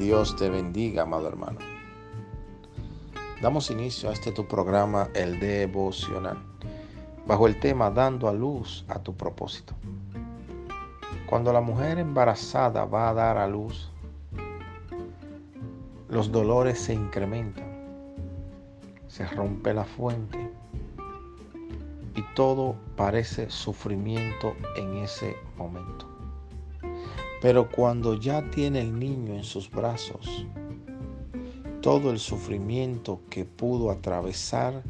Dios te bendiga, amado hermano. Damos inicio a este tu programa, el devocional, bajo el tema Dando a luz a tu propósito. Cuando la mujer embarazada va a dar a luz, los dolores se incrementan, se rompe la fuente y todo parece sufrimiento en ese momento. Pero cuando ya tiene el niño en sus brazos, todo el sufrimiento que pudo atravesar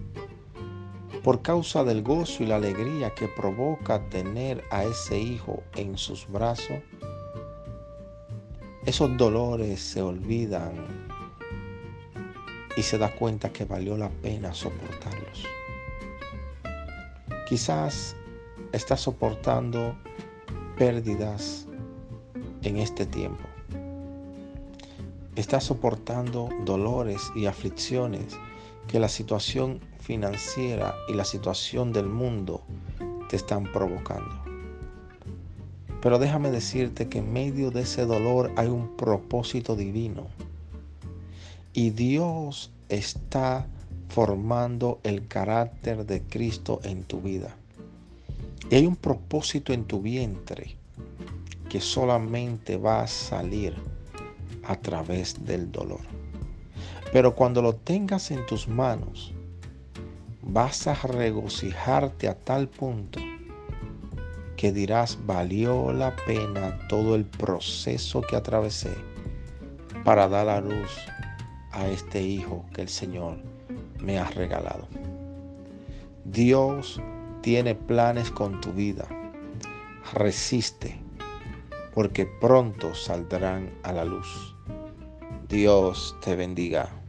por causa del gozo y la alegría que provoca tener a ese hijo en sus brazos, esos dolores se olvidan y se da cuenta que valió la pena soportarlos. Quizás está soportando pérdidas en este tiempo. Estás soportando dolores y aflicciones que la situación financiera y la situación del mundo te están provocando. Pero déjame decirte que en medio de ese dolor hay un propósito divino. Y Dios está formando el carácter de Cristo en tu vida. Y hay un propósito en tu vientre que solamente va a salir a través del dolor. Pero cuando lo tengas en tus manos, vas a regocijarte a tal punto que dirás, valió la pena todo el proceso que atravesé para dar a luz a este hijo que el Señor me ha regalado. Dios tiene planes con tu vida. Resiste, porque pronto saldrán a la luz. Dios te bendiga.